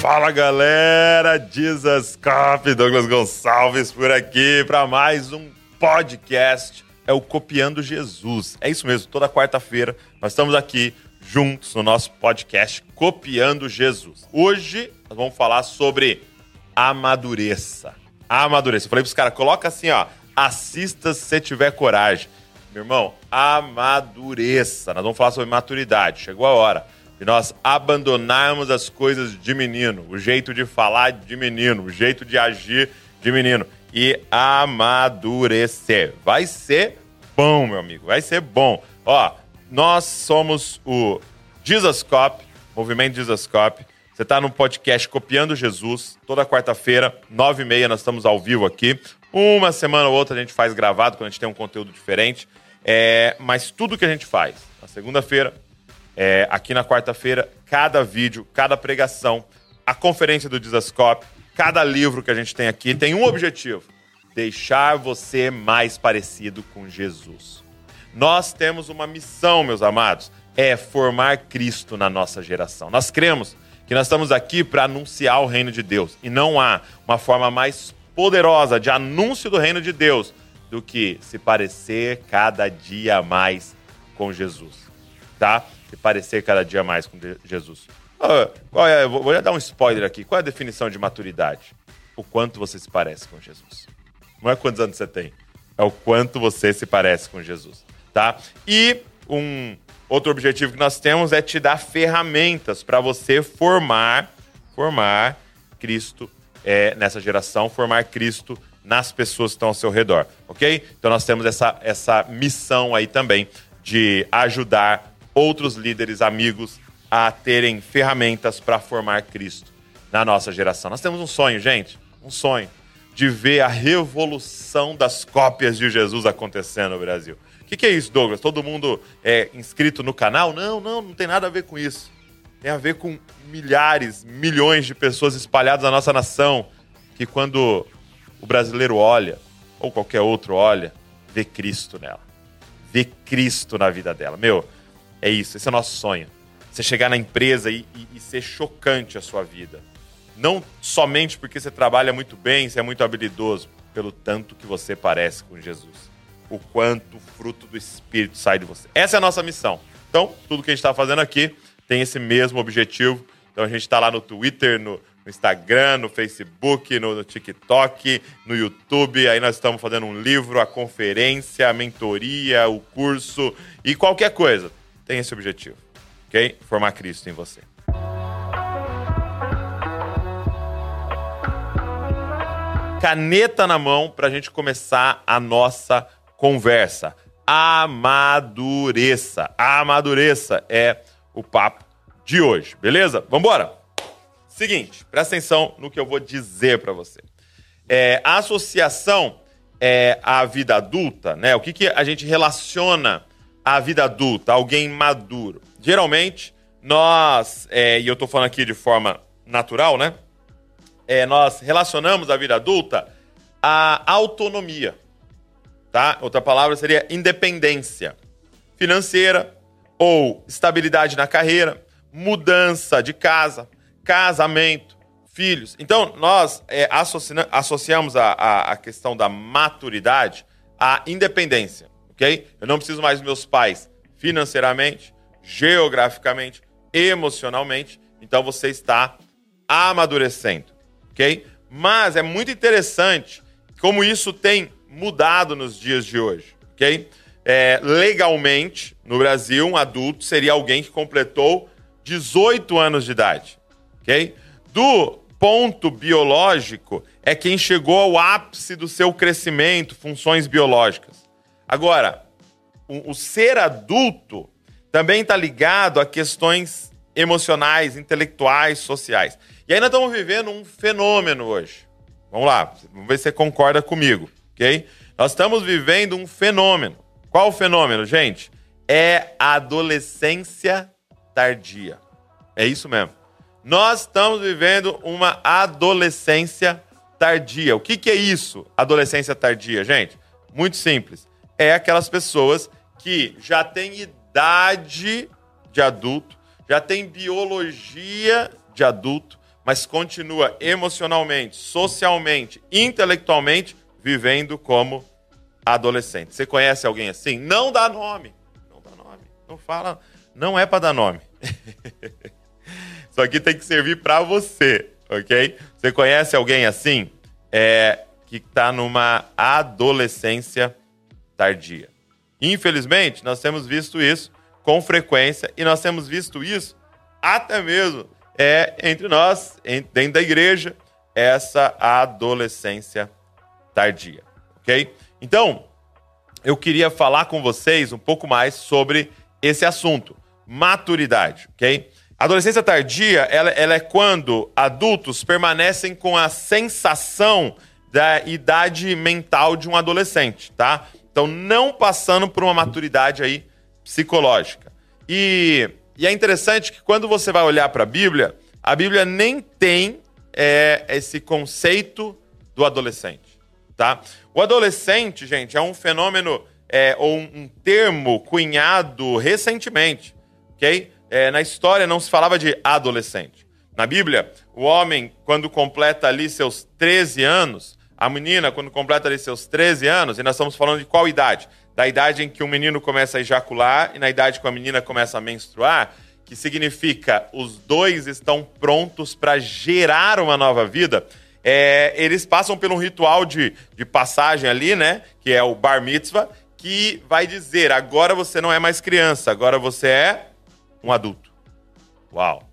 Fala galera, Jesus Cop, Douglas Gonçalves por aqui para mais um podcast. É o Copiando Jesus. É isso mesmo, toda quarta-feira nós estamos aqui juntos no nosso podcast Copiando Jesus. Hoje nós vamos falar sobre amadureça. Amadureça. Eu falei pros caras, coloca assim, ó, assista se tiver coragem. Meu irmão, amadureça. Nós vamos falar sobre maturidade. Chegou a hora de nós abandonarmos as coisas de menino, o jeito de falar de menino, o jeito de agir de menino e amadurecer. Vai ser bom, meu amigo, vai ser bom. Ó, nós somos o Jesus Cop, Movimento Jesus Cop. Você está no podcast Copiando Jesus, toda quarta-feira, nove e meia, nós estamos ao vivo aqui. Uma semana ou outra a gente faz gravado, quando a gente tem um conteúdo diferente. É, mas tudo que a gente faz, na segunda-feira, é, aqui na quarta-feira, cada vídeo, cada pregação, a conferência do Dizascope, cada livro que a gente tem aqui tem um objetivo: deixar você mais parecido com Jesus. Nós temos uma missão, meus amados, é formar Cristo na nossa geração. Nós cremos que nós estamos aqui para anunciar o reino de Deus e não há uma forma mais poderosa de anúncio do reino de Deus do que se parecer cada dia mais com Jesus, tá? Se parecer cada dia mais com Jesus. qual é, vou dar um spoiler aqui. Qual é a definição de maturidade? O quanto você se parece com Jesus. Não é quantos anos você tem, é o quanto você se parece com Jesus, tá? E um outro objetivo que nós temos é te dar ferramentas para você formar, formar Cristo é, nessa geração, formar Cristo nas pessoas que estão ao seu redor, ok? Então nós temos essa, essa missão aí também de ajudar outros líderes, amigos, a terem ferramentas para formar Cristo na nossa geração. Nós temos um sonho, gente, um sonho de ver a revolução das cópias de Jesus acontecendo no Brasil. O que, que, é isso, Douglas? Todo mundo é inscrito no canal? Não, não, não tem nada a ver com isso. Tem a ver com milhares, milhões de pessoas espalhadas na nossa nação que quando o brasileiro olha, ou qualquer outro olha, vê Cristo nela. Vê Cristo na vida dela. Meu, é isso, esse é o nosso sonho. Você chegar na empresa e, e, e ser chocante a sua vida. Não somente porque você trabalha muito bem, você é muito habilidoso, pelo tanto que você parece com Jesus. O quanto o fruto do Espírito sai de você. Essa é a nossa missão. Então, tudo que a gente está fazendo aqui tem esse mesmo objetivo. Então, a gente está lá no Twitter, no, no Instagram, no Facebook, no, no, TikTok, no YouTube. Aí nós estamos fazendo um livro, a conferência, a mentoria, o curso e qualquer coisa. Tem esse objetivo, ok? Formar Cristo em você. Caneta na mão para a gente começar a nossa conversa. Amadureça. Amadureça é o papo de hoje, beleza? Vamos embora? Seguinte, presta atenção no que eu vou dizer para você. É, a associação é, à vida adulta, né? O que, que a gente relaciona à vida adulta, alguém maduro? Geralmente, nós, é, e eu estou falando aqui de forma natural, né? É, nós relacionamos a vida adulta à autonomia, tá? Outra palavra seria independência financeira ou estabilidade na carreira, mudança de casa, casamento, filhos. Então, nós é, associamos a, a, a, questão da maturidade à independência, ok? Eu não preciso mais dos meus pais financeiramente, geograficamente, emocionalmente. Então, você está amadurecendo, ok? Mas é muito interessante como isso tem mudado nos dias de hoje, ok? É, legalmente, no Brasil, um adulto seria alguém que completou 18 anos de idade ok? Do ponto biológico é quem chegou ao ápice do seu crescimento, funções biológicas. Agora, o, o ser adulto também está ligado a questões emocionais, intelectuais, sociais. E nós estamos vivendo um fenômeno hoje. Vamos lá, vamos ver se você concorda comigo, ok? Nós estamos vivendo um fenômeno. Qual o fenômeno, gente? É a adolescência tardia. É isso mesmo. Nós estamos vivendo uma adolescência tardia. O que, que é isso, adolescência tardia, gente? Muito simples. É aquelas pessoas que já têm idade de adulto, já têm biologia de adulto, mas continua emocionalmente, socialmente, intelectualmente vivendo como adolescente. Você conhece alguém assim? Não dá nome. Não dá nome. Não fala. Não é para dar nome. Isso aqui tem que servir para você, ok? Você conhece alguém assim? É, que está numa adolescência tardia. Infelizmente, nós temos visto isso com frequência e nós temos visto isso até mesmo é, entre nós, dentro da igreja, essa adolescência tardia, ok? Então, eu queria falar com vocês um pouco mais sobre esse assunto, maturidade, ok? Adolescência tardia, ela, ela é quando adultos permanecem com a sensação da idade mental de um adolescente, tá? Então, não passando por uma maturidade aí psicológica. E, e é interessante que quando você vai olhar para a Bíblia, a Bíblia nem tem é, esse conceito do adolescente, tá? O adolescente, gente, é um fenômeno é, ou um, termo cunhado recentemente, ok? É, na história não se falava de adolescente. Na Bíblia, o homem, quando completa ali seus 13 anos, a menina, quando completa ali seus 13 anos, e nós estamos falando de qual idade? Da idade em que o menino começa a ejacular e na idade que a menina começa a menstruar, que significa os dois estão prontos para gerar uma nova vida. É, eles passam por um ritual de, de passagem ali, né? Que é o bar mitzvah, que vai dizer: agora você não é mais criança, agora você é um adulto. Uau!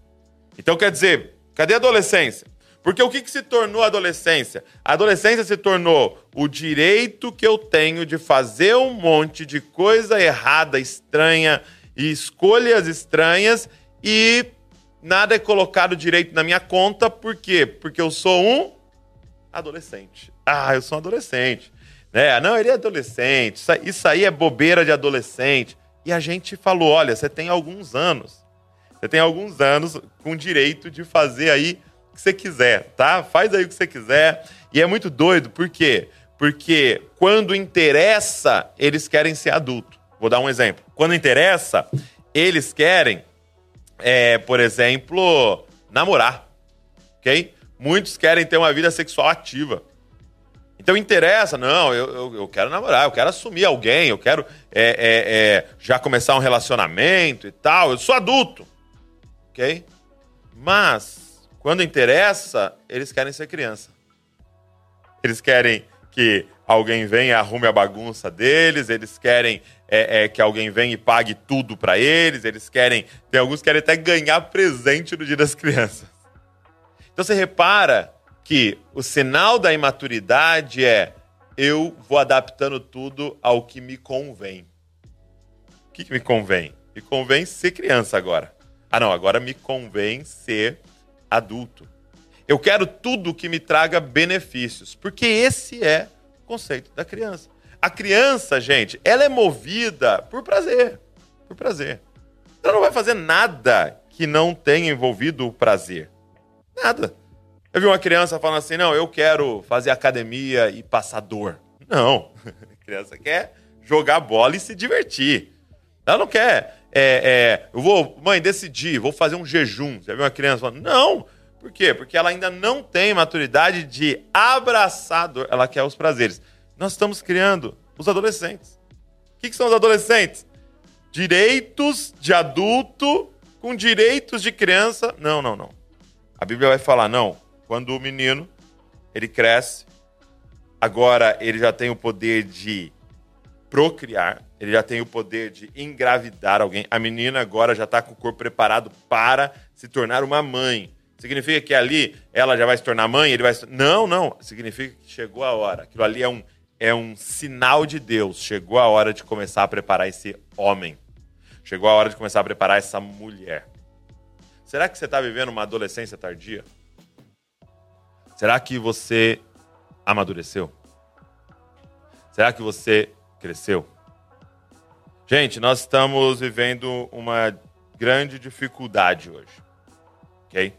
Então quer dizer, cadê a adolescência? Porque o que, que se tornou a adolescência? A adolescência se tornou o direito que eu tenho de fazer um monte de coisa errada, estranha e escolhas estranhas e nada é colocado direito na minha conta. Por quê? Porque eu sou um adolescente. Ah, eu sou um adolescente. Né? Não, ele é adolescente. Isso aí é bobeira de adolescente. E a gente falou: olha, você tem alguns anos. Você tem alguns anos com direito de fazer aí que você quiser, tá? Faz aí o que você quiser. E é muito doido, por quê? Porque quando interessa, eles querem ser adulto. Vou dar um exemplo. Quando interessa, eles querem, é, por exemplo, namorar. Ok? Muitos querem ter uma vida sexual ativa. Então interessa, não, eu, eu, eu, quero namorar, eu quero assumir alguém, eu quero é, é, é, já começar um relacionamento e tal. Eu sou adulto. Ok? Mas quando interessa, eles querem ser criança. Eles querem que alguém venha e arrume a bagunça deles, eles querem é, é, que alguém venha e pague tudo para eles, eles querem. Tem alguns que querem até ganhar presente no dia das crianças. Então você repara que o sinal da imaturidade é eu vou adaptando tudo ao que me convém. O que, que me convém? Me convém ser criança agora. Ah, não, agora me convém ser adulto. Eu quero tudo que me traga benefícios, porque esse é o conceito da criança. A criança, gente, ela é movida por prazer, por prazer. Ela não vai fazer nada que não tenha envolvido o prazer. Nada. Eu vi uma criança falando assim: não, eu quero fazer academia e passar dor. Não. A criança quer jogar bola e se divertir. Ela não quer é, é, eu vou, mãe, decidir, vou fazer um jejum. Você viu uma criança falando, não. Por quê? Porque ela ainda não tem maturidade de abraçar dor. Ela quer os prazeres. Nós estamos criando os adolescentes. O que, que são os adolescentes? Direitos de adulto com direitos de criança. Não, não, não. A Bíblia vai falar, não. Quando o menino, ele cresce, agora ele já tem o poder de procriar, ele já tem o poder de engravidar alguém. A menina agora já está com o corpo preparado para se tornar uma mãe. Significa que ali ela já vai se tornar mãe? Ele vai se... Não, não. Significa que chegou a hora. Aquilo ali é um, é um sinal de Deus. Chegou a hora de começar a preparar esse homem. Chegou a hora de começar a preparar essa mulher. Será que você está vivendo uma adolescência tardia? Será que você amadureceu? Será que você cresceu. Gente, nós estamos vivendo uma grande dificuldade hoje, ok?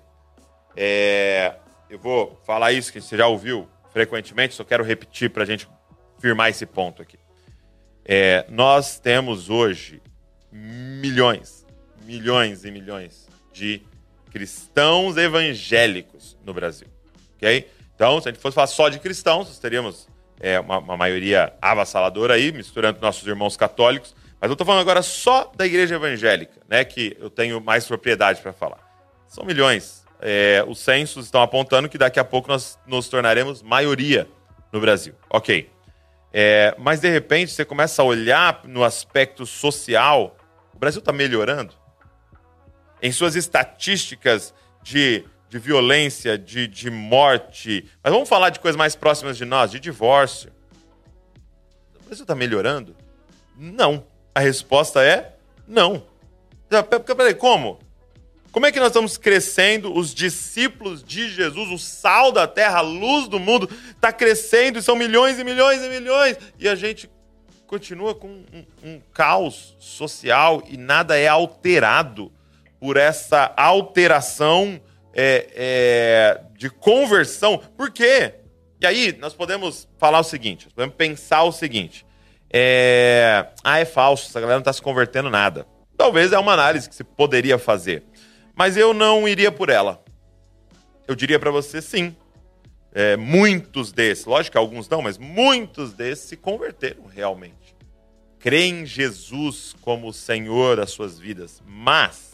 É, eu vou falar isso que você já ouviu frequentemente, só quero repetir para a gente firmar esse ponto aqui. É, nós temos hoje milhões, milhões e milhões de cristãos evangélicos no Brasil. Ok? Então, se a gente fosse falar só de cristãos, nós teríamos é, uma, uma, maioria avassaladora aí, misturando nossos irmãos católicos. Mas eu estou falando agora só da igreja evangélica, né? Que eu tenho mais propriedade para falar. São milhões. É, os censos estão apontando que daqui a pouco nós nos tornaremos maioria no Brasil. Ok. É, mas de repente você começa a olhar no aspecto social. O Brasil está melhorando? Em suas estatísticas de, de violência, de, de morte. Mas vamos falar de coisas mais próximas de nós, de divórcio. O Brasil está melhorando? Não. A resposta é não. Peraí, como? Como é que nós estamos crescendo? Os discípulos de Jesus, o sal da terra, a luz do mundo, está crescendo e são milhões e milhões e milhões. E a gente continua com um, um caos social e nada é alterado por essa alteração é, é, de conversão. Por quê? E aí nós podemos falar o seguinte, podemos pensar o seguinte. É... Ah, é falso, essa galera não está se convertendo nada. Talvez é uma análise que se poderia fazer. Mas eu não iria por ela. Eu diria para você sim. É, muitos desses, lógico que alguns não, mas muitos desses se converteram realmente. Creem em Jesus como o Senhor das suas vidas, mas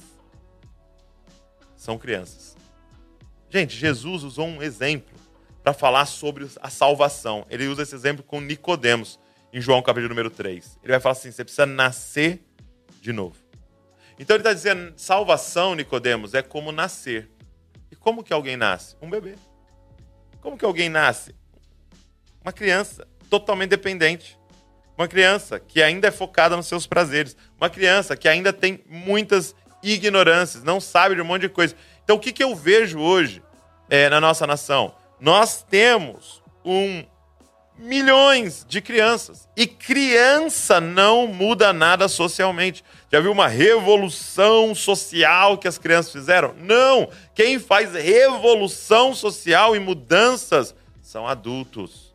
são crianças. Gente, Jesus usou um exemplo para falar sobre a salvação. Ele usa esse exemplo com Nicodemos, em João capítulo número 3. Ele vai falar assim: você precisa nascer de novo. Então ele está dizendo: salvação, Nicodemos, é como nascer. E como que alguém nasce? Um bebê. Como que alguém nasce? Uma criança totalmente dependente. Uma criança que ainda é focada nos seus prazeres. Uma criança que ainda tem muitas ignorâncias, não sabe de um monte de coisa. Então o que, que eu vejo hoje é, na nossa nação? Nós temos um milhões de crianças. E criança não muda nada socialmente. Já viu uma revolução social que as crianças fizeram? Não! Quem faz revolução social e mudanças são adultos.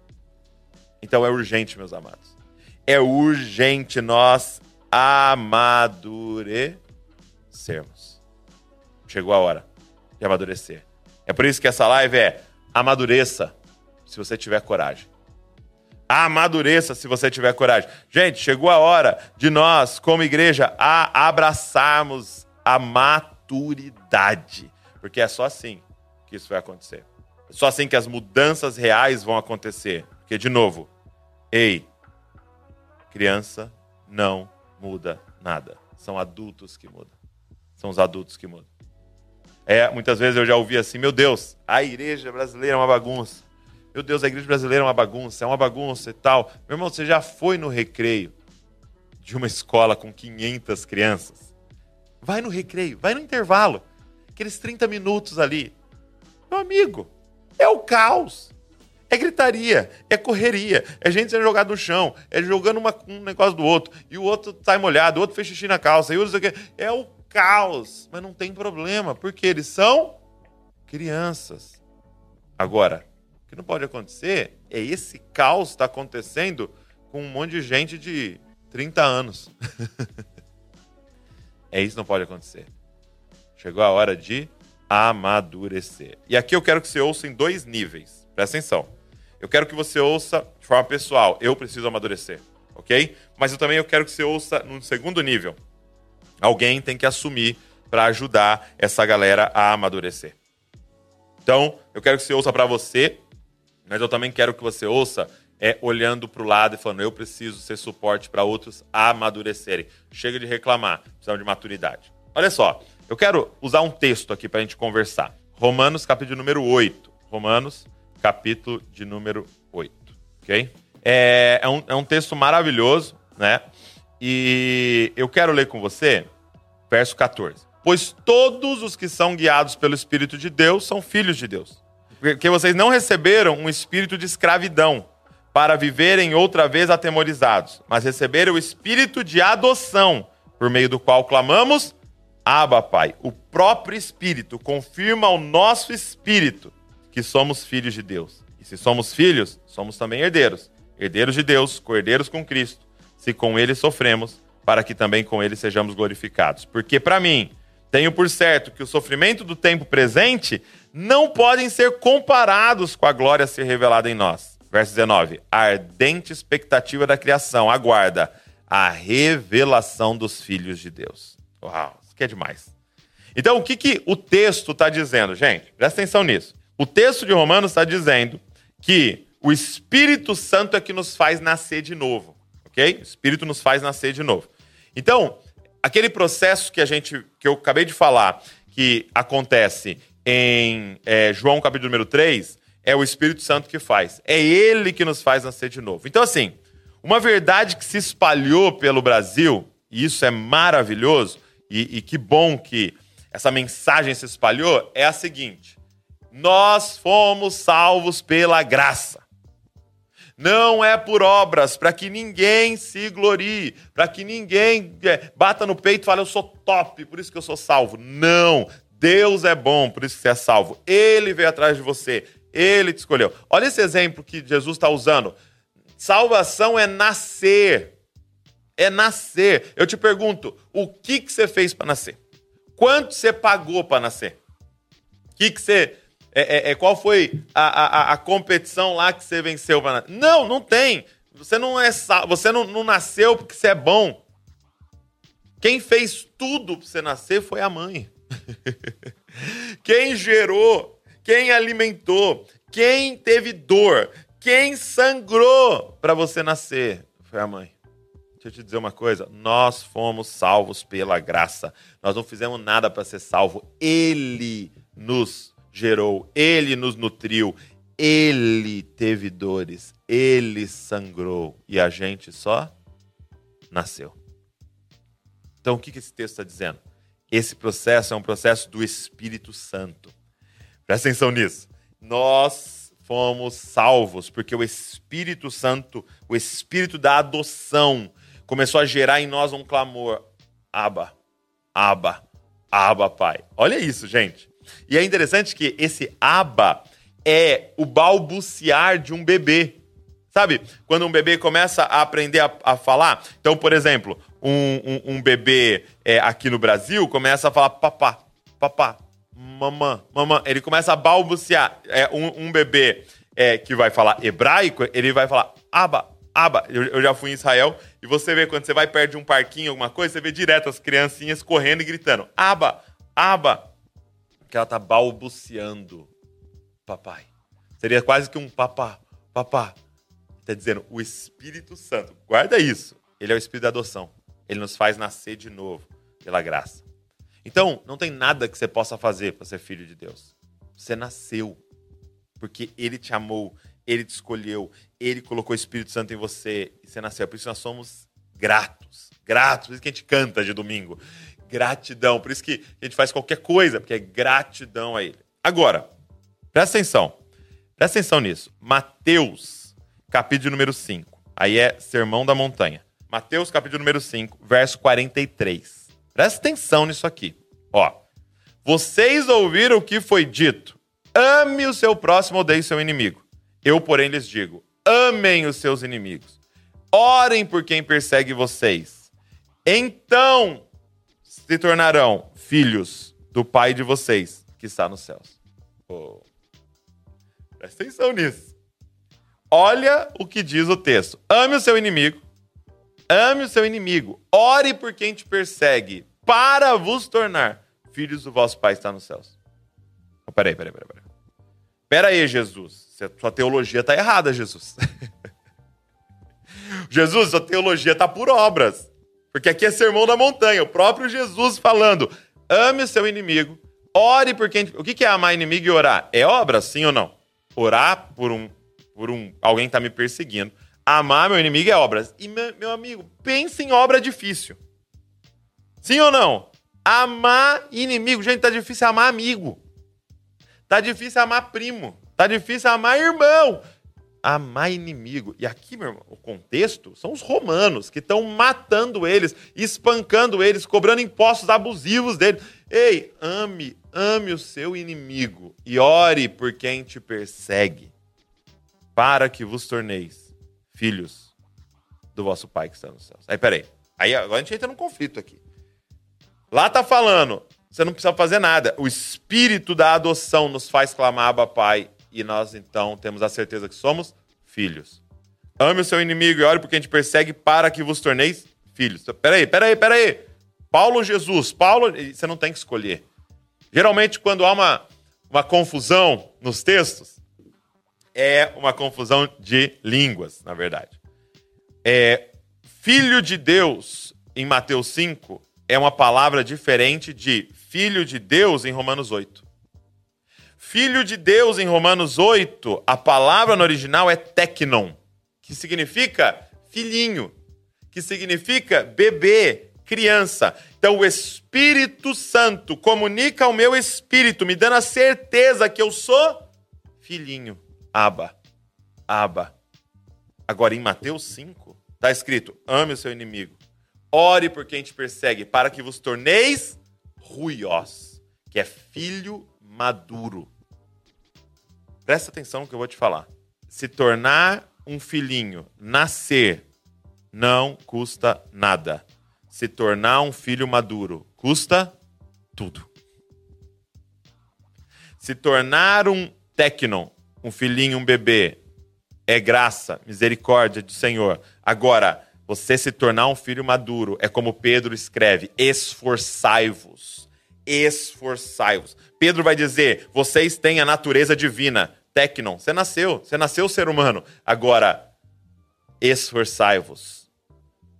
Então é urgente, meus amados. É urgente nós amadurecermos. Chegou a hora de amadurecer. É por isso que essa live é amadureça se você tiver coragem amadureça se você tiver coragem. Gente, chegou a hora de nós, como igreja, a abraçarmos a maturidade. Porque é só assim que isso vai acontecer. É só assim que as mudanças reais vão acontecer. Porque, de novo, ei, criança não muda nada. São adultos que mudam. São os adultos que mudam. É, muitas vezes eu já ouvi assim, meu Deus, a igreja brasileira é uma bagunça. Meu Deus, a igreja brasileira é uma bagunça, é uma bagunça e tal. Meu irmão, você já foi no recreio de uma escola com 500 crianças? Vai no recreio, vai no intervalo. Aqueles 30 minutos ali. Meu amigo, é o caos. É gritaria, é correria, é gente sendo jogada no chão, é jogando uma, um negócio do outro, e o outro sai molhado, o outro fez xixi na calça, e o outro... É o caos, mas não tem problema, porque eles são crianças. Agora, o que não pode acontecer é esse caos está acontecendo com um monte de gente de 30 anos. é isso não pode acontecer. Chegou a hora de amadurecer. E aqui eu quero que você ouça em dois níveis. Presta atenção. Eu quero que você ouça de forma pessoal. Eu preciso amadurecer, ok? Mas eu também eu quero que você ouça num segundo nível. Alguém tem que assumir para ajudar essa galera a amadurecer. Então, eu quero que você ouça para você mas eu também quero que você ouça é olhando para o lado e falando: eu preciso ser suporte para outros amadurecerem. Chega de reclamar, precisamos de maturidade. Olha só, eu quero usar um texto aqui para a gente conversar. Romanos, capítulo número 8. Romanos, capítulo de número 8. Ok? É, é, um, é um texto maravilhoso, né? E eu quero ler com você, verso 14. Pois todos os que são guiados pelo Espírito de Deus são filhos de Deus. Porque vocês não receberam um espírito de escravidão para viverem outra vez atemorizados, mas receberam o espírito de adoção, por meio do qual clamamos: Abba, Pai. O próprio Espírito confirma ao nosso espírito que somos filhos de Deus. E se somos filhos, somos também herdeiros. Herdeiros de Deus, co-herdeiros com Cristo. Se com ele sofremos, para que também com ele sejamos glorificados. Porque para mim Tenho por certo que o sofrimento do tempo presente não podem ser comparados com a glória a ser revelada em nós. Verso 19. A ardente expectativa da criação aguarda a revelação dos filhos de Deus. Uau, isso aqui é demais. Então, o que, que o texto está dizendo, gente? Presta atenção nisso. O texto de Romanos está dizendo que o Espírito Santo é que nos faz nascer de novo, O Espírito nos faz nascer de novo. Então, aquele processo que a gente, que eu acabei de falar, que acontece em é, João capítulo número 3, é o Espírito Santo que faz. É ele que nos faz nascer de novo. Então, assim, uma verdade que se espalhou pelo Brasil, e isso é maravilhoso, e, e que bom que essa mensagem se espalhou, é a seguinte: nós fomos salvos pela graça. Não é por obras, para que ninguém se glorie, para que ninguém é, bata no peito e fale, eu sou top, por isso que eu sou salvo. Não, Deus é bom, por isso que você é salvo. Ele veio atrás de você, ele te escolheu. Olha esse exemplo que Jesus está usando. Salvação é nascer. É nascer. Eu te pergunto, o que, que você fez para nascer? Quanto você pagou para nascer? O que, que você é, é, é, qual foi a, a, a, competição lá que você venceu? Não, não tem. Você não é você não, não nasceu porque você é bom. Quem fez tudo para você nascer foi a mãe. quem gerou, quem alimentou, quem teve dor, quem sangrou para você nascer foi a mãe. Deixa eu te dizer uma coisa: nós fomos salvos pela graça. Nós não fizemos nada para ser salvo. Ele nos gerou, ele nos nutriu, ele teve dores, ele sangrou e a gente só nasceu. Então, o que esse texto está dizendo? Esse processo é um processo do Espírito Santo. Presta atenção nisso. Nós fomos salvos porque o Espírito Santo, o Espírito da adoção, começou a gerar em nós um clamor: Aba, Aba, Aba, Pai. Olha isso, gente. E é interessante que esse aba é o balbuciar de um bebê. Sabe? Quando um bebê começa a aprender a, a falar. Então, por exemplo, um, um, um bebê é, aqui no Brasil começa a falar papá, papá, mamã, mamã. Ele começa a balbuciar. É, um, um bebê é, que vai falar hebraico, ele vai falar aba, aba. Eu, eu, já fui em Israel e você vê quando você vai perto de um parquinho, alguma coisa, você vê direto as criancinhas correndo e gritando aba, aba que ela tá balbuciando papai. Seria quase que um papá, papá. Está dizendo o Espírito Santo. Guarda isso. Ele é o Espírito da adoção. Ele nos faz nascer de novo pela graça. Então, não tem nada que você possa fazer para ser filho de Deus. Você nasceu porque ele te amou, ele te escolheu, ele colocou o Espírito Santo em você e você nasceu. Por isso nós somos gratos. Gratos. Por isso que a gente canta de domingo gratidão. Por isso que a gente faz qualquer coisa, porque é gratidão a Ele. Agora, presta atenção. Presta atenção nisso. Mateus, capítulo número 5. Aí é Sermão da Montanha. Mateus, capítulo número 5, verso 43. Presta atenção nisso aqui. Ó. Vocês ouviram o que foi dito. Ame o seu próximo, odeie o seu inimigo. Eu, porém, lhes digo: amem os seus inimigos. Orem por quem persegue vocês. Então se tornarão filhos do Pai de vocês que está nos céus. Oh. Presta atenção nisso. Olha o que diz o texto. Ame o seu inimigo. Ame o seu inimigo. Ore por quem te persegue, para vos tornar filhos do vosso Pai que está nos céus. Oh, peraí, peraí, peraí, peraí. Pera aí, Jesus. Sua teologia está errada, Jesus. Jesus, sua teologia está por obras. Porque aqui é sermão da montanha, o próprio Jesus falando: ame o seu inimigo, ore por quem. O que é amar inimigo e orar? É obra, sim ou não? Orar por um, por um alguém está me perseguindo. Amar meu inimigo é obra. E, meu amigo, pense em obra difícil. Sim ou não? Amar inimigo. Gente, tá difícil amar amigo. Tá difícil amar primo. Tá difícil amar irmão amar inimigo. E aqui, meu irmão, o contexto são os romanos que estão matando eles, espancando eles, cobrando impostos abusivos deles. Ei, ame, ame o seu inimigo e ore por quem te persegue, para que vos torneis filhos do vosso Pai que está nos céus. Aí, peraí. Aí agora a gente entra num conflito aqui. Lá tá falando, você não precisa fazer nada. O espírito da adoção nos faz clamar Abba Pai e nós então temos a certeza que somos filhos. Ame o seu inimigo e ore porque a gente persegue para que vos torneis filhos. Peraí, peraí, peraí. Paulo Jesus? Paulo, você não tem que escolher. Geralmente, quando há uma, uma confusão nos textos, é uma confusão de línguas, na verdade. É, filho de Deus, em Mateus 5, é uma palavra diferente de filho de Deus em Romanos 8. Filho de Deus em Romanos 8, a palavra no original é teknon, que significa filhinho, que significa bebê, criança. Então o Espírito Santo comunica ao meu espírito, me dando a certeza que eu sou filhinho. Aba. Aba. Agora em Mateus 5, está escrito: ame o seu inimigo. Ore por quem te persegue, para que vos torneis ruiós, que é filho maduro. Presta atenção no que eu vou te falar. Se tornar um filhinho, nascer, não custa nada. Se tornar um filho maduro, custa tudo. Se tornar um tecnon, um filhinho, um bebê, é graça, misericórdia do Senhor. Agora, você se tornar um filho maduro é como Pedro escreve: esforçai-vos. Esforçai-vos. Pedro vai dizer: vocês têm a natureza divina. Tecnon, você nasceu, você nasceu ser humano. Agora, esforçai-vos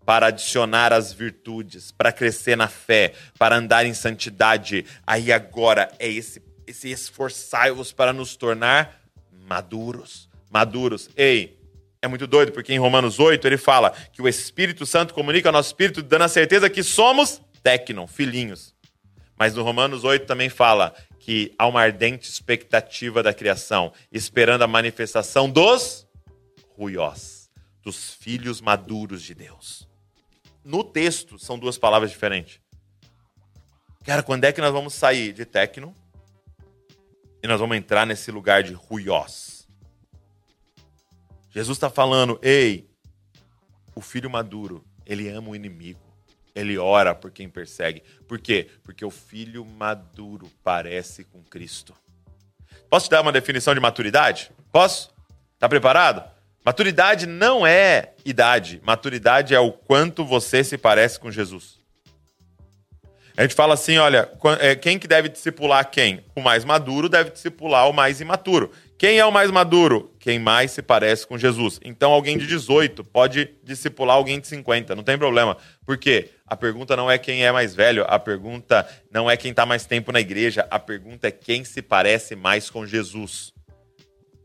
para adicionar as virtudes, para crescer na fé, para andar em santidade. Aí agora é esse, esse esforçai-vos para nos tornar maduros. Maduros. Ei, é muito doido, porque em Romanos 8 ele fala que o Espírito Santo comunica ao nosso espírito, dando a certeza que somos tecnon, filhinhos. Mas no Romanos 8 também fala que há uma ardente expectativa da criação, esperando a manifestação dos ruiós, dos filhos maduros de Deus. No texto são duas palavras diferentes. Cara, quando é que nós vamos sair de tecno e nós vamos entrar nesse lugar de ruiós? Jesus está falando, ei, o filho maduro, ele ama o inimigo. Ele ora por quem persegue. Por quê? Porque o filho maduro parece com Cristo. Posso te dar uma definição de maturidade? Posso? Tá preparado? Maturidade não é idade. Maturidade é o quanto você se parece com Jesus. A gente fala assim, olha, é, quem que deve discipular quem? O mais maduro deve discipular o mais imaturo. Quem é o mais maduro? Quem mais se parece com Jesus. Então, alguém de 18 pode discipular alguém de 50, não tem problema. Por quê? A pergunta não é quem é mais velho, a pergunta não é quem está mais tempo na igreja, a pergunta é quem se parece mais com Jesus.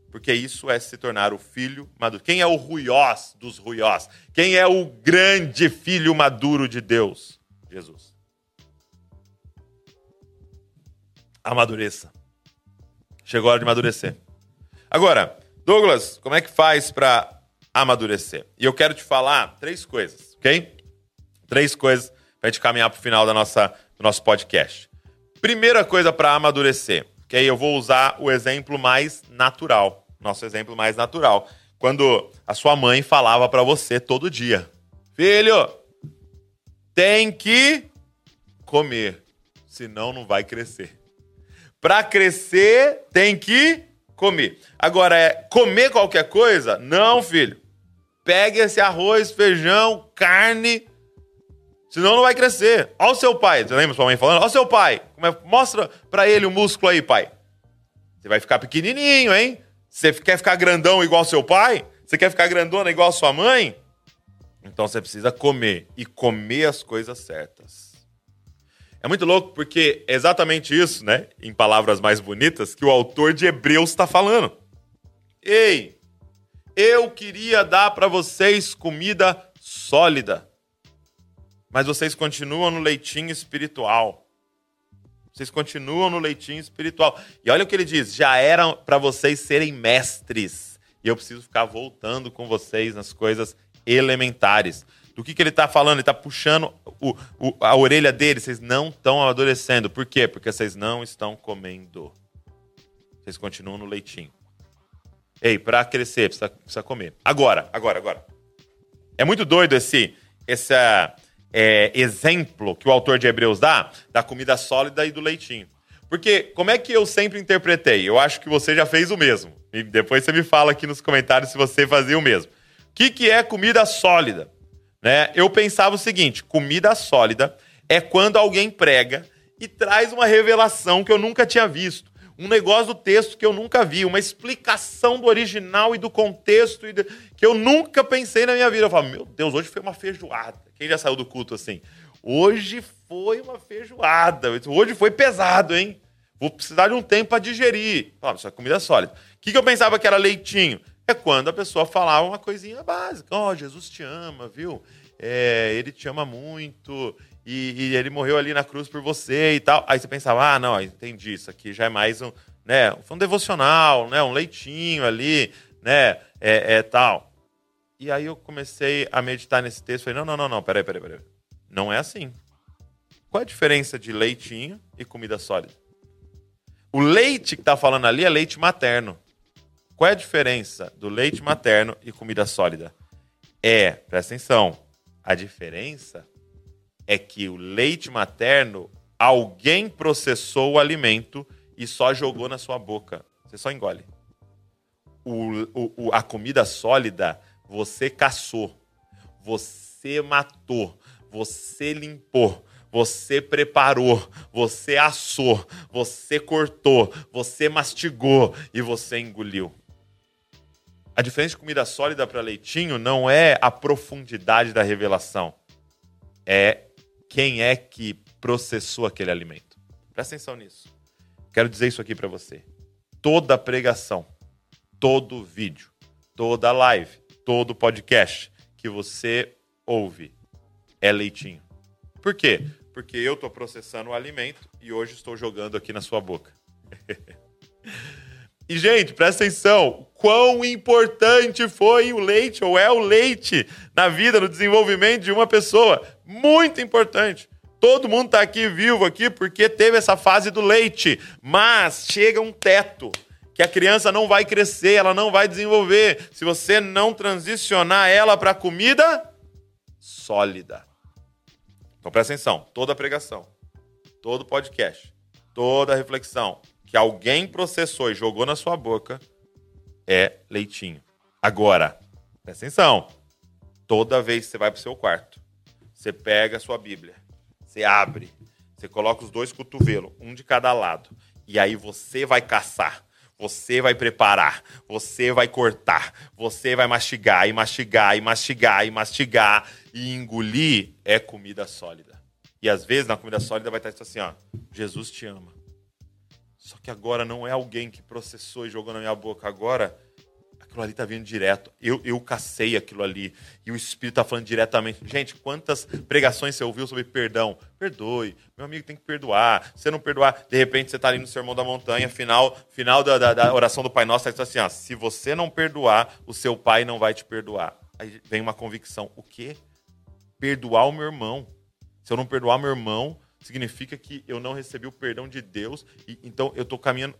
Porque isso é se tornar o filho maduro. Quem é o ruiós dos ruiós? Quem é o grande filho maduro de Deus? Jesus. Amadureça. Chegou a hora de amadurecer. Agora, Douglas, como é que faz para amadurecer? E eu quero te falar três coisas, ok? Três coisas para a gente caminhar para o final da nossa, do nosso podcast. Primeira coisa para amadurecer, aí eu vou usar o exemplo mais natural, nosso exemplo mais natural. Quando a sua mãe falava para você todo dia: Filho, tem que comer, senão não vai crescer. Para crescer, tem que comer. Agora, é comer qualquer coisa? Não, filho. Pegue esse arroz, feijão, carne, senão não vai crescer. Olha o seu pai. Você lembra sua mãe falando? Olha o seu pai. É... Mostra para ele o músculo aí, pai. Você vai ficar pequenininho, hein? Você quer ficar grandão igual seu pai? Você quer ficar grandona igual sua mãe? Então você precisa comer e comer as coisas certas. É muito louco porque é exatamente isso, né? Em palavras mais bonitas, que o autor de Hebreus está falando. Ei, eu queria dar para vocês comida sólida, mas vocês continuam no leitinho espiritual. Vocês continuam no leitinho espiritual. E olha o que ele diz: já era para vocês serem mestres. E eu preciso ficar voltando com vocês nas coisas elementares. Do que, que ele está falando? Ele está puxando o, o, a orelha dele. Vocês não estão amadurecendo. Por quê? Porque vocês não estão comendo. Vocês continuam no leitinho. Ei, para crescer, precisa, precisa comer. Agora, agora, agora. É muito doido esse, essa, é, exemplo que o autor de Hebreus dá da comida sólida e do leitinho. Porque como é que eu sempre interpretei? Eu acho que você já fez o mesmo. E depois você me fala aqui nos comentários se você fazia o mesmo. O que, que é comida sólida? Né? Eu pensava o seguinte: comida sólida é quando alguém prega e traz uma revelação que eu nunca tinha visto. Um negócio do texto que eu nunca vi, uma explicação do original e do contexto e de... que eu nunca pensei na minha vida. Eu falo, meu Deus, hoje foi uma feijoada. Quem já saiu do culto assim? Hoje foi uma feijoada. Hoje foi pesado, hein? Vou precisar de um tempo para digerir. Fala, isso é comida sólida. O que, que eu pensava que era leitinho? É quando a pessoa falava uma coisinha básica. Ó, oh, Jesus te ama, viu? É, ele te ama muito e, e, ele morreu ali na cruz por você e tal. Aí você pensava, ah, não, entendi, isso aqui já é mais um, né, um devocional, né, um leitinho ali, né, é, é tal. E aí eu comecei a meditar nesse texto, falei, não, não, não, não, peraí, peraí, peraí. Não é assim. Qual a diferença de leitinho e comida sólida? O leite que está falando ali é leite materno. Qual é a diferença do leite materno e comida sólida? É, presta atenção, a diferença é que o leite materno, alguém processou o alimento e só jogou na sua boca. Você só engole. O, o, a comida sólida, você caçou, você matou, você limpou, você preparou, você assou, você cortou, você mastigou e você engoliu. A diferença de comida sólida para leitinho não é a profundidade da revelação, é quem é que processou aquele alimento. Presta atenção nisso. Quero dizer isso aqui para você. Toda pregação, todo vídeo, toda live, todo podcast que você ouve é leitinho. Por quê? Porque eu estou processando o alimento e hoje estou jogando aqui na sua boca. e, gente, presta atenção. Quão importante foi o leite, ou é o leite, na vida, no desenvolvimento de uma pessoa muito importante. Todo mundo está aqui vivo aqui porque teve essa fase do leite, mas chega um teto que a criança não vai crescer, ela não vai desenvolver se você não transicionar ela para comida sólida. Então presta atenção, toda pregação, todo podcast, toda reflexão que alguém processou e jogou na sua boca é leitinho. Agora, presta atenção, toda vez que você vai para o seu quarto você pega a sua Bíblia, você abre, você coloca os dois cotovelos, um de cada lado, e aí você vai caçar. Você vai preparar, você vai cortar, você vai mastigar e mastigar e mastigar e mastigar e engolir é comida sólida. E às vezes na comida sólida vai estar assim, ó, Jesus te ama. Só que agora não é alguém que processou e jogou na minha boca, agora aquilo ali está vindo direto. Eu, eu cacei aquilo ali. E o Espírito está falando diretamente. Gente, quantas pregações você ouviu sobre perdão? Perdoe. Meu amigo tem que perdoar. Se não perdoar, de repente você está ali no Sermão da Montanha, final, final da, da, da oração do Pai Nosso, está assim: ó, se você não perdoar, o seu pai não vai te perdoar. Aí vem uma convicção: o quê? Perdoar o meu irmão. Se eu não perdoar meu irmão, significa que eu não recebi o perdão de Deus, e então eu estou caminhando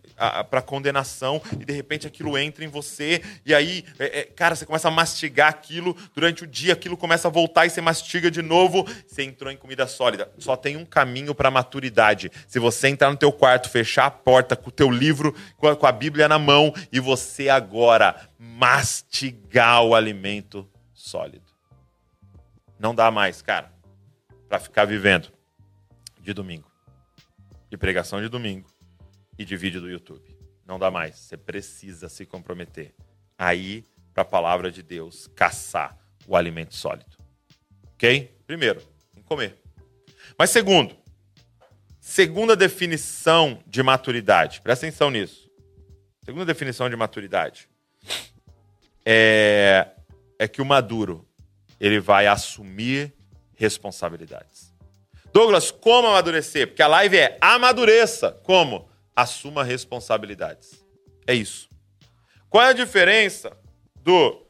para condenação, e de repente aquilo entra em você, e aí, é, é, cara, você começa a mastigar aquilo durante o dia, aquilo começa a voltar e você mastiga de novo, você entrou em comida sólida. Só tem um caminho para maturidade. Se você entrar no teu quarto, fechar a porta com o teu livro, com a, com a Bíblia na mão, e você agora mastigar o alimento sólido. Não dá mais, cara, para ficar vivendo de domingo, de pregação de domingo e de vídeo do YouTube. Não dá mais. Você precisa se comprometer aí para a palavra de Deus caçar o alimento sólido. Ok? Primeiro, em comer. Mas segundo, segunda definição de maturidade. Presta atenção nisso. Segunda definição de maturidade é, é que o maduro ele vai assumir responsabilidades. Douglas, como amadurecer? Porque a live é amadureça. Como? Assuma responsabilidades. É isso. Qual é a diferença do,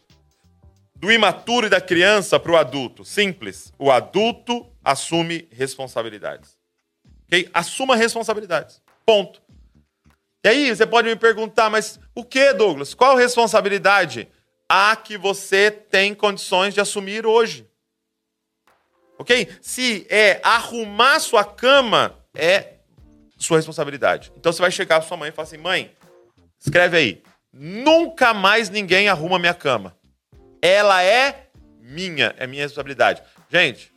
do imaturo e da criança para o adulto? Simples. O adulto assume responsabilidades. Okay? Assuma responsabilidades. Ponto. E aí você pode me perguntar, mas o que, Douglas? Qual responsabilidade a que você tem condições de assumir hoje? Ok? Se é arrumar sua cama, é sua responsabilidade. Então você vai chegar pra sua mãe e falar assim: mãe, escreve aí. Nunca mais ninguém arruma minha cama. Ela é minha, é minha responsabilidade. Gente,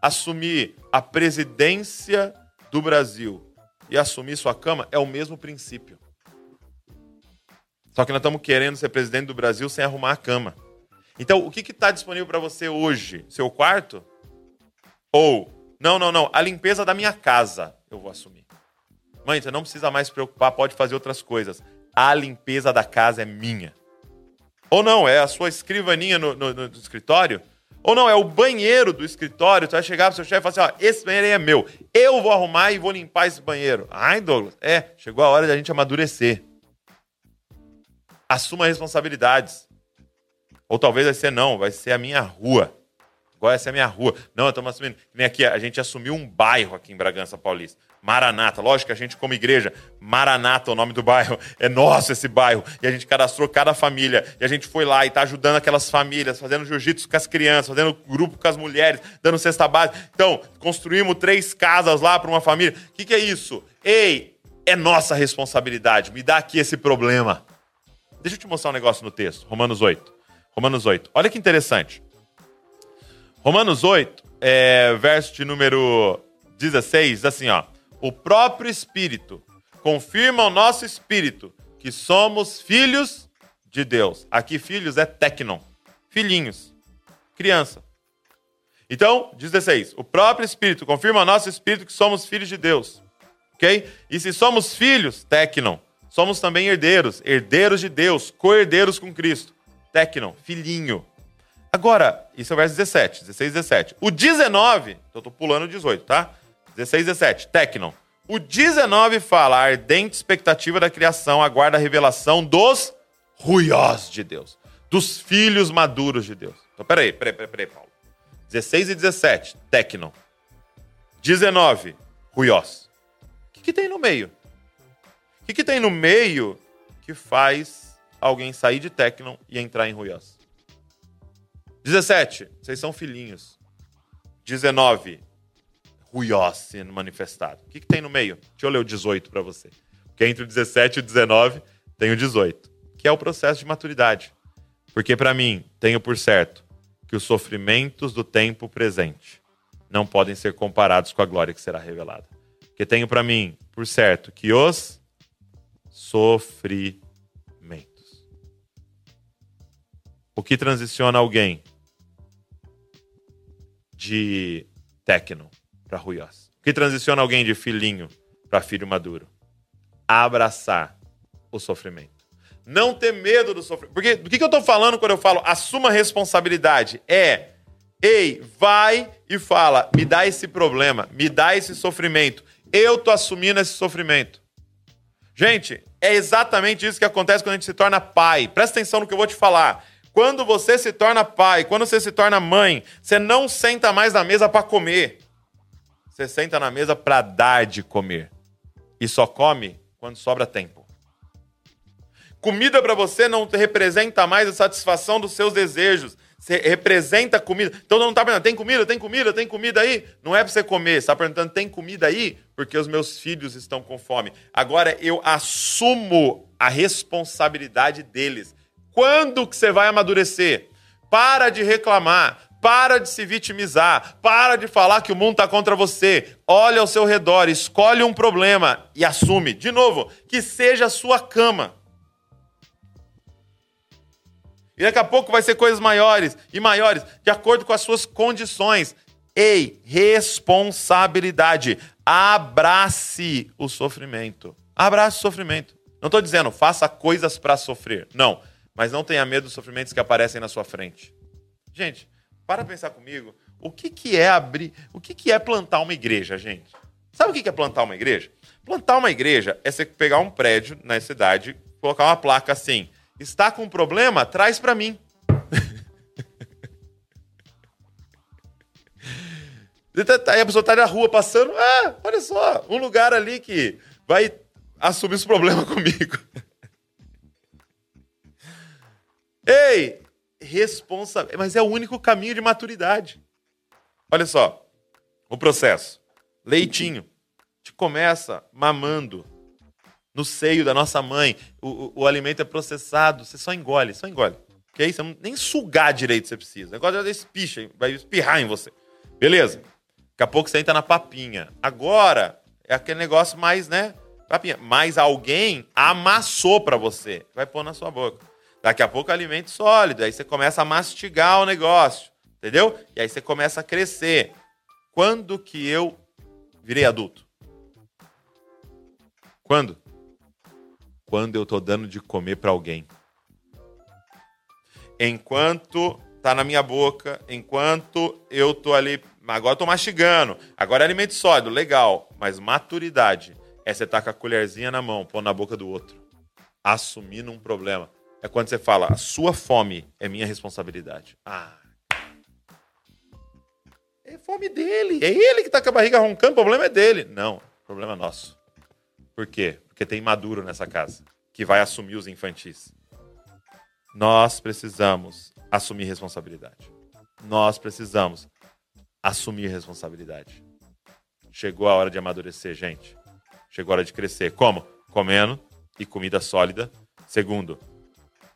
assumir a presidência do Brasil e assumir sua cama é o mesmo princípio. Só que nós estamos querendo ser presidente do Brasil sem arrumar a cama. Então, o que está disponível para você hoje? Seu quarto? Ou, não, não, não, a limpeza da minha casa eu vou assumir. Mãe, você não precisa mais se preocupar, pode fazer outras coisas. A limpeza da casa é minha. Ou não, é a sua escrivaninha no, no, no escritório? Ou não, é o banheiro do escritório. Tu vai chegar pro seu chefe e falar assim: ó, esse banheiro aí é meu. Eu vou arrumar e vou limpar esse banheiro. Ai, Douglas, é, chegou a hora da gente amadurecer. Assuma responsabilidades. Ou talvez vai ser não, vai ser a minha rua. Agora essa é a minha rua. Não, estamos assumindo. Nem aqui, a gente assumiu um bairro aqui em Bragança Paulista. Maranata. Lógico que a gente, como igreja, Maranata é o nome do bairro. É nosso esse bairro. E a gente cadastrou cada família. E a gente foi lá e está ajudando aquelas famílias, fazendo jiu-jitsu com as crianças, fazendo grupo com as mulheres, dando cesta básica. Então, construímos três casas lá para uma família. O que, que é isso? Ei, é nossa responsabilidade. Me dá aqui esse problema. Deixa eu te mostrar um negócio no texto. Romanos 8. Romanos 8. Olha que interessante. Romanos 8, é, verso de número 16, diz assim, ó o próprio Espírito confirma ao nosso espírito que somos filhos de Deus. Aqui, filhos é tecnon, filhinhos, criança. Então, 16. O próprio Espírito confirma ao nosso espírito que somos filhos de Deus. Ok? E se somos filhos, tecnon, somos também herdeiros, herdeiros de Deus, co-herdeiros com Cristo. Tecnon, filhinho. Agora, isso é o verso 17, 16, 17. O 19, eu tô pulando o 18, tá? 16, 17. Tecnon. O 19 fala: a ardente expectativa da criação aguarda a revelação dos ruiós de Deus, dos filhos maduros de Deus. Então, peraí, peraí, peraí, peraí Paulo. 16 e 17, Tecnon. 19, ruiós. O que, que tem no meio? O que, que tem no meio que faz alguém sair de Tecnon e entrar em ruiós? 17, vocês são filhinhos. 19, ruiós sendo manifestado. O que, que tem no meio? Deixa eu ler o 18 para você. Porque entre o 17 e o 19 tem o 18, que é o processo de maturidade. Porque para mim, tenho por certo que os sofrimentos do tempo presente não podem ser comparados com a glória que será revelada. Porque tenho para mim por certo que os sofrimentos. O que transiciona alguém de tecno para ruiós. O que transiciona alguém de filhinho para filho maduro? Abraçar o sofrimento. Não ter medo do sofrimento. Porque do que, que eu estou falando quando eu falo assuma responsabilidade? É, ei, vai e fala, me dá esse problema, me dá esse sofrimento. Eu tô assumindo esse sofrimento. Gente, é exatamente isso que acontece quando a gente se torna pai. Presta atenção no que eu vou te falar. Quando você se torna pai, quando você se torna mãe, você não senta mais na mesa para comer. Você senta na mesa para dar de comer. E só come quando sobra tempo. Comida para você não representa mais a satisfação dos seus desejos. Você representa comida. Então não está perguntando, tem comida, tem comida, tem comida aí? Não é para você comer. Você está perguntando, tem comida aí? Porque os meus filhos estão com fome. Agora eu assumo a responsabilidade deles. Quando que você vai amadurecer? Para de reclamar. Para de se vitimizar, para de falar que o mundo está contra você. Olha ao seu redor, escolhe um problema e assume. De novo, que seja a sua cama. E daqui a pouco vai ser coisas maiores e maiores, de acordo com as suas condições. Ei, responsabilidade. Abrace o sofrimento. Abrace o sofrimento. Não estou dizendo faça coisas para sofrer. Não. Mas não tenha medo dos sofrimentos que aparecem na sua frente. Gente, para pensar comigo, o que, que é abrir, o que, que é plantar uma igreja, gente? Sabe o que, que é plantar uma igreja? Plantar uma igreja é você pegar um prédio na cidade, colocar uma placa assim: está com um problema? Traz para mim. Tá, aí a pessoa está na rua passando, ah, olha só, um lugar ali que vai assumir esse problema comigo. Ei, responsa, mas é o único caminho de maturidade. Olha só, O processo. Leitinho. A gente começa mamando no seio da nossa mãe. O, o, o alimento é processado, você só engole, só engole. Ok? Você não, nem sugar direito você precisa. O negócio é espicha, vai espirrar em você. Beleza? Daqui a pouco você entra na papinha. Agora é aquele negócio mais, né? Papinha. Mas alguém amassou para você. Vai pôr na sua boca. Daqui a pouco é alimento sólido. Aí você começa a mastigar o negócio. Entendeu? E aí você começa a crescer. Quando que eu virei adulto? Quando? Quando eu tô dando de comer para alguém. Enquanto tá na minha boca, enquanto eu tô ali, agora eu tô mastigando. Agora é alimento sólido, legal, mas maturidade é você tá com a colherzinha na mão, pôr na boca do outro, assumindo um problema. É quando você fala, a sua fome é minha responsabilidade. Ah, é fome dele. É ele que está com a barriga roncando, o problema é dele. Não, problema é nosso. Por quê? Porque tem maduro nessa casa que vai assumir os infantis. Nós precisamos assumir responsabilidade. Nós precisamos assumir responsabilidade. Chegou a hora de amadurecer, gente. Chegou a hora de crescer. Como? Comendo e comida sólida. Segundo,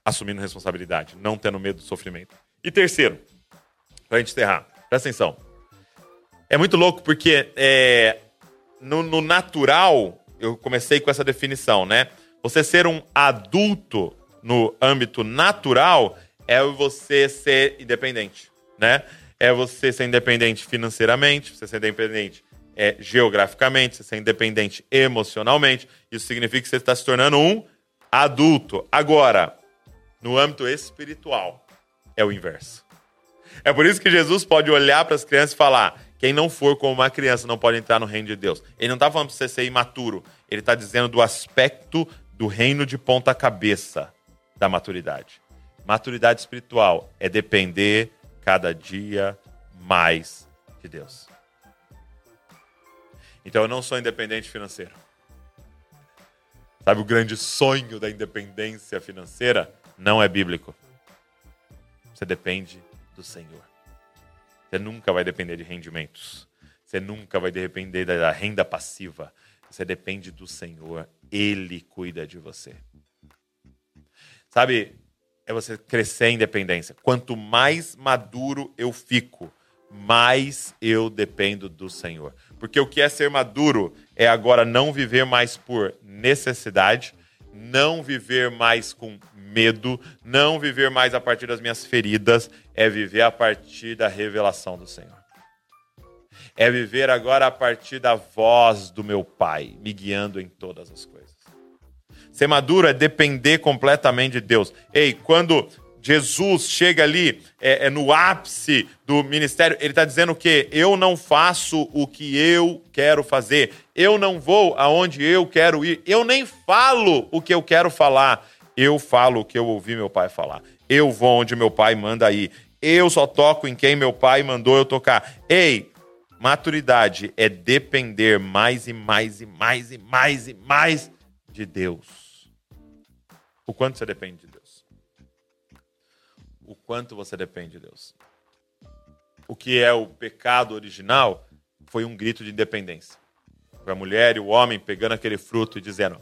assumindo responsabilidade, não tendo medo do sofrimento. E terceiro, para a gente encerrar, presta atenção. É muito louco porque é, no, no natural, eu comecei com essa definição, né? Você ser um adulto no âmbito natural é você ser independente, né? É você ser independente financeiramente, você ser independente é, geograficamente, você ser independente emocionalmente. Isso significa que você está se tornando um adulto. Agora, no âmbito espiritual, é o inverso. É por isso que Jesus pode olhar para as crianças e falar: quem não for como uma criança não pode entrar no reino de Deus. Ele não está falando para você ser imaturo. Ele está dizendo do aspecto do reino de ponta cabeça da maturidade. Maturidade espiritual é depender cada dia mais de Deus. Então eu não sou independente financeiro. Sabe o grande sonho da independência financeira? Não é bíblico. Você depende do Senhor. Você nunca vai depender de rendimentos. Você nunca vai depender da renda passiva. Você depende do Senhor. Ele cuida de você. Sabe, é você crescer em independência. Quanto mais maduro eu fico, mais eu dependo do Senhor. Porque o que é ser maduro é agora não viver mais por necessidade, não viver mais com medo, não viver mais a partir das minhas feridas, é viver a partir da revelação do Senhor. É viver agora a partir da voz do meu Pai, me guiando em todas as coisas. Ser maduro é depender completamente de Deus. Ei, quando Jesus chega ali é, é no ápice do ministério, ele está dizendo que eu não faço o que eu quero fazer, eu não vou aonde eu quero ir, eu nem falo o que eu quero falar, eu falo o que eu ouvi meu pai falar, eu vou onde meu pai manda ir, eu só toco em quem meu pai mandou eu tocar. Ei, maturidade é depender mais e mais e mais e mais e mais de Deus. O quanto você depende de? O quanto você depende de Deus. O que é o pecado original foi um grito de independência. A mulher e o homem pegando aquele fruto e dizendo: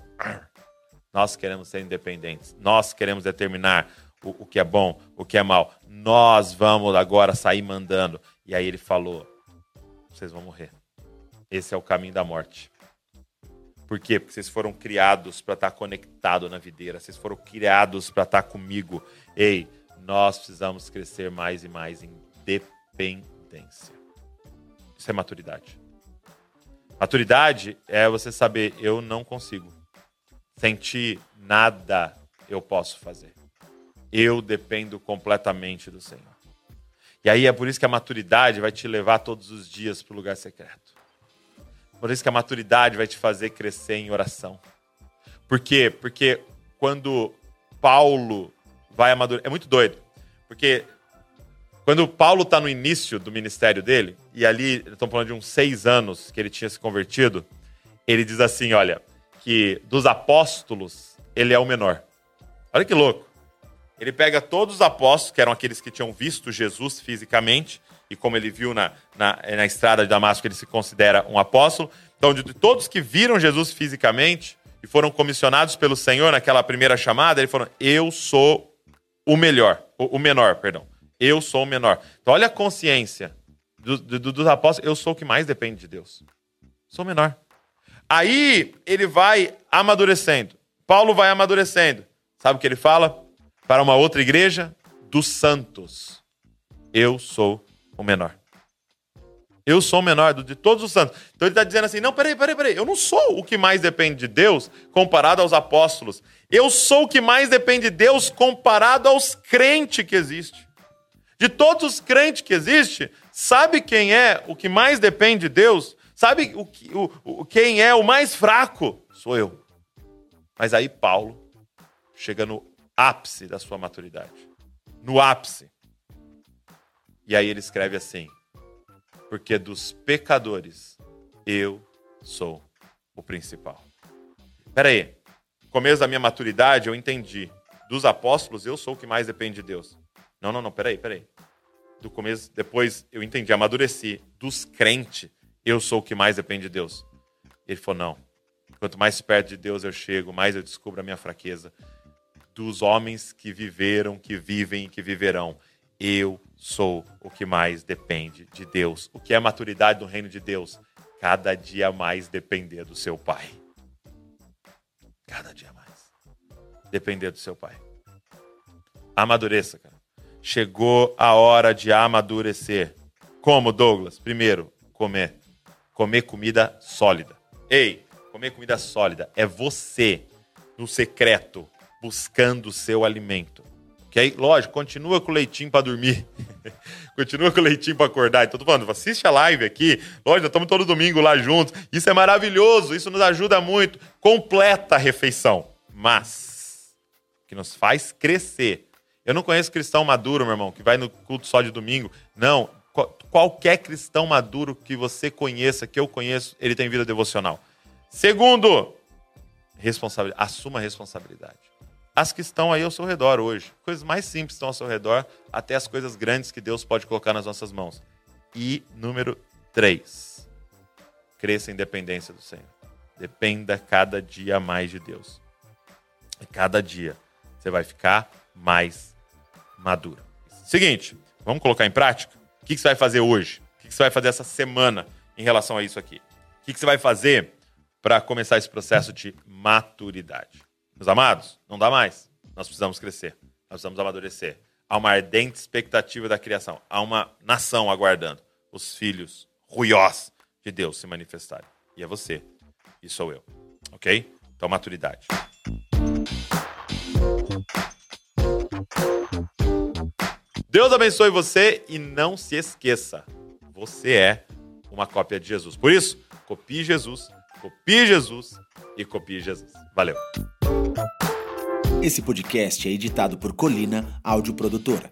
Nós queremos ser independentes, nós queremos determinar o, o que é bom, o que é mal, nós vamos agora sair mandando. E aí ele falou: Vocês vão morrer. Esse é o caminho da morte. Por quê? Porque vocês foram criados para estar conectado na videira, vocês foram criados para estar comigo. Ei, nós precisamos crescer mais e mais em dependência. Isso é maturidade. Maturidade é você saber, eu não consigo. Sentir nada eu posso fazer. Eu dependo completamente do Senhor. E aí é por isso que a maturidade vai te levar todos os dias para o lugar secreto. Por isso que a maturidade vai te fazer crescer em oração. Por quê? Porque quando Paulo vai amadurecer. É muito doido. Porque quando Paulo está no início do ministério dele, e ali estão falando de uns seis anos que ele tinha se convertido, ele diz assim: olha, que dos apóstolos, ele é o menor. Olha que louco. Ele pega todos os apóstolos, que eram aqueles que tinham visto Jesus fisicamente, e como ele viu na, na, na estrada de Damasco, ele se considera um apóstolo. Então, de todos que viram Jesus fisicamente e foram comissionados pelo Senhor naquela primeira chamada, ele falou: Eu sou o melhor, o, o menor, perdão. Eu sou o menor. Então, olha a consciência do, do, dos apóstolos. Eu sou o que mais depende de Deus. Sou o menor. Aí ele vai amadurecendo. Paulo vai amadurecendo. Sabe o que ele fala? Para uma outra igreja? Dos santos. Eu sou o menor. Eu sou o menor de todos os santos. Então ele está dizendo assim: não, peraí, peraí, peraí. Eu não sou o que mais depende de Deus comparado aos apóstolos. Eu sou o que mais depende de Deus comparado aos crentes que existe. De todos os crentes que existe, sabe quem é o que mais depende de Deus? Sabe o, o, quem é o mais fraco? Sou eu. Mas aí Paulo chega no ápice da sua maturidade. No ápice. E aí ele escreve assim: Porque dos pecadores eu sou o principal. Espera aí. No começo da minha maturidade eu entendi. Dos apóstolos eu sou o que mais depende de Deus. Não, não, não, peraí, peraí. Do começo, depois eu entendi, amadureci. Dos crentes, eu sou o que mais depende de Deus. Ele falou: não. Quanto mais perto de Deus eu chego, mais eu descubro a minha fraqueza. Dos homens que viveram, que vivem e que viverão, eu sou o que mais depende de Deus. O que é maturidade no reino de Deus? Cada dia mais depender do seu Pai. Cada dia mais. Depender do seu Pai. Amadureça, cara. Chegou a hora de amadurecer. Como, Douglas? Primeiro, comer. Comer comida sólida. Ei, comer comida sólida é você, no secreto, buscando o seu alimento. Ok? Lógico, continua com o leitinho para dormir. continua com o leitinho para acordar. Então, tô falando, assiste a live aqui. Lógico, estamos todo domingo lá juntos. Isso é maravilhoso, isso nos ajuda muito. Completa a refeição. Mas, que nos faz crescer. Eu não conheço cristão maduro, meu irmão, que vai no culto só de domingo. Não. Qualquer cristão maduro que você conheça, que eu conheço, ele tem vida devocional. Segundo, responsabilidade. Assuma a responsabilidade as que estão aí ao seu redor hoje. Coisas mais simples estão ao seu redor, até as coisas grandes que Deus pode colocar nas nossas mãos. E número três, cresça em dependência do Senhor. Dependa cada dia mais de Deus. E cada dia você vai ficar mais maduro. Seguinte, vamos colocar em prática? O que você vai fazer hoje? O que você vai fazer essa semana em relação a isso aqui? O que você vai fazer para começar esse processo de maturidade? Meus amados, não dá mais. Nós precisamos crescer. Nós precisamos amadurecer. Há uma ardente expectativa da criação. Há uma nação aguardando os filhos ruiós de Deus se manifestarem. E é você. E sou eu. Ok? Então, maturidade. Deus abençoe você e não se esqueça. Você é uma cópia de Jesus. Por isso, copie Jesus, copie Jesus e copie Jesus. Valeu. Esse podcast é editado por Colina Áudio Produtora.